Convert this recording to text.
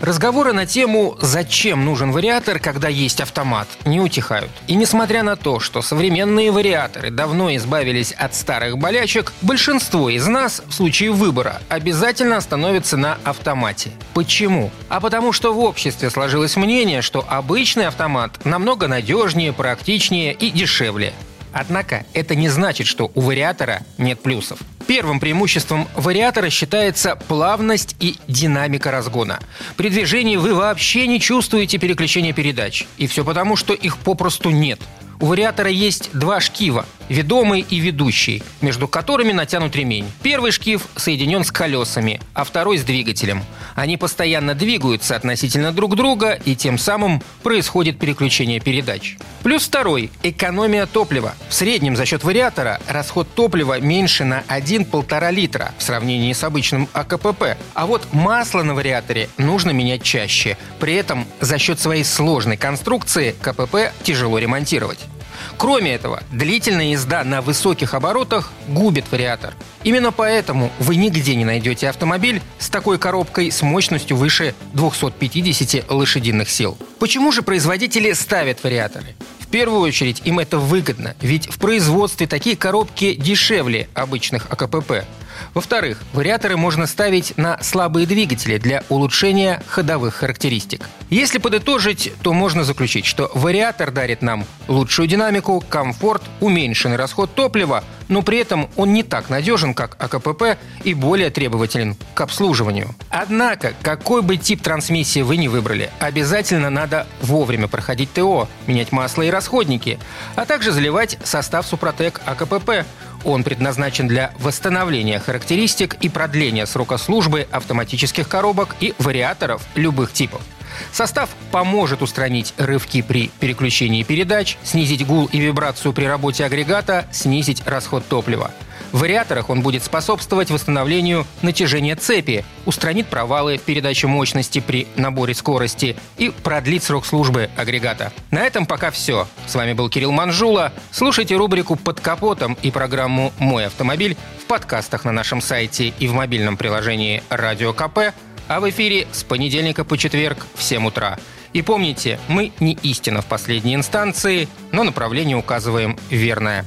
Разговоры на тему «Зачем нужен вариатор, когда есть автомат?» не утихают. И несмотря на то, что современные вариаторы давно избавились от старых болячек, большинство из нас в случае выбора обязательно остановится на автомате. Почему? А потому что в обществе сложилось мнение, что обычный автомат намного надежнее, практичнее и дешевле. Однако это не значит, что у вариатора нет плюсов. Первым преимуществом вариатора считается плавность и динамика разгона. При движении вы вообще не чувствуете переключения передач. И все потому, что их попросту нет. У вариатора есть два шкива – ведомый и ведущий, между которыми натянут ремень. Первый шкив соединен с колесами, а второй – с двигателем. Они постоянно двигаются относительно друг друга, и тем самым происходит переключение передач. Плюс второй – экономия топлива. В среднем за счет вариатора расход топлива меньше на 1-1,5 литра в сравнении с обычным АКПП. А вот масло на вариаторе нужно менять чаще. При этом за счет своей сложной конструкции КПП тяжело ремонтировать. Кроме этого, длительная езда на высоких оборотах губит вариатор. Именно поэтому вы нигде не найдете автомобиль с такой коробкой с мощностью выше 250 лошадиных сил. Почему же производители ставят вариаторы? В первую очередь им это выгодно, ведь в производстве такие коробки дешевле обычных АКПП. Во-вторых, вариаторы можно ставить на слабые двигатели для улучшения ходовых характеристик. Если подытожить, то можно заключить, что вариатор дарит нам лучшую динамику, комфорт, уменьшенный расход топлива, но при этом он не так надежен, как АКПП и более требователен к обслуживанию. Однако, какой бы тип трансмиссии вы ни выбрали, обязательно надо вовремя проходить ТО, менять масло и расходники, а также заливать состав Супротек АКПП, он предназначен для восстановления характеристик и продления срока службы автоматических коробок и вариаторов любых типов. Состав поможет устранить рывки при переключении передач, снизить гул и вибрацию при работе агрегата, снизить расход топлива. В вариаторах он будет способствовать восстановлению натяжения цепи, устранит провалы в передаче мощности при наборе скорости и продлит срок службы агрегата. На этом пока все. С вами был Кирилл Манжула. Слушайте рубрику «Под капотом» и программу «Мой автомобиль» в подкастах на нашем сайте и в мобильном приложении «Радио КП», а в эфире с понедельника по четверг в 7 утра. И помните, мы не истина в последней инстанции, но направление указываем верное.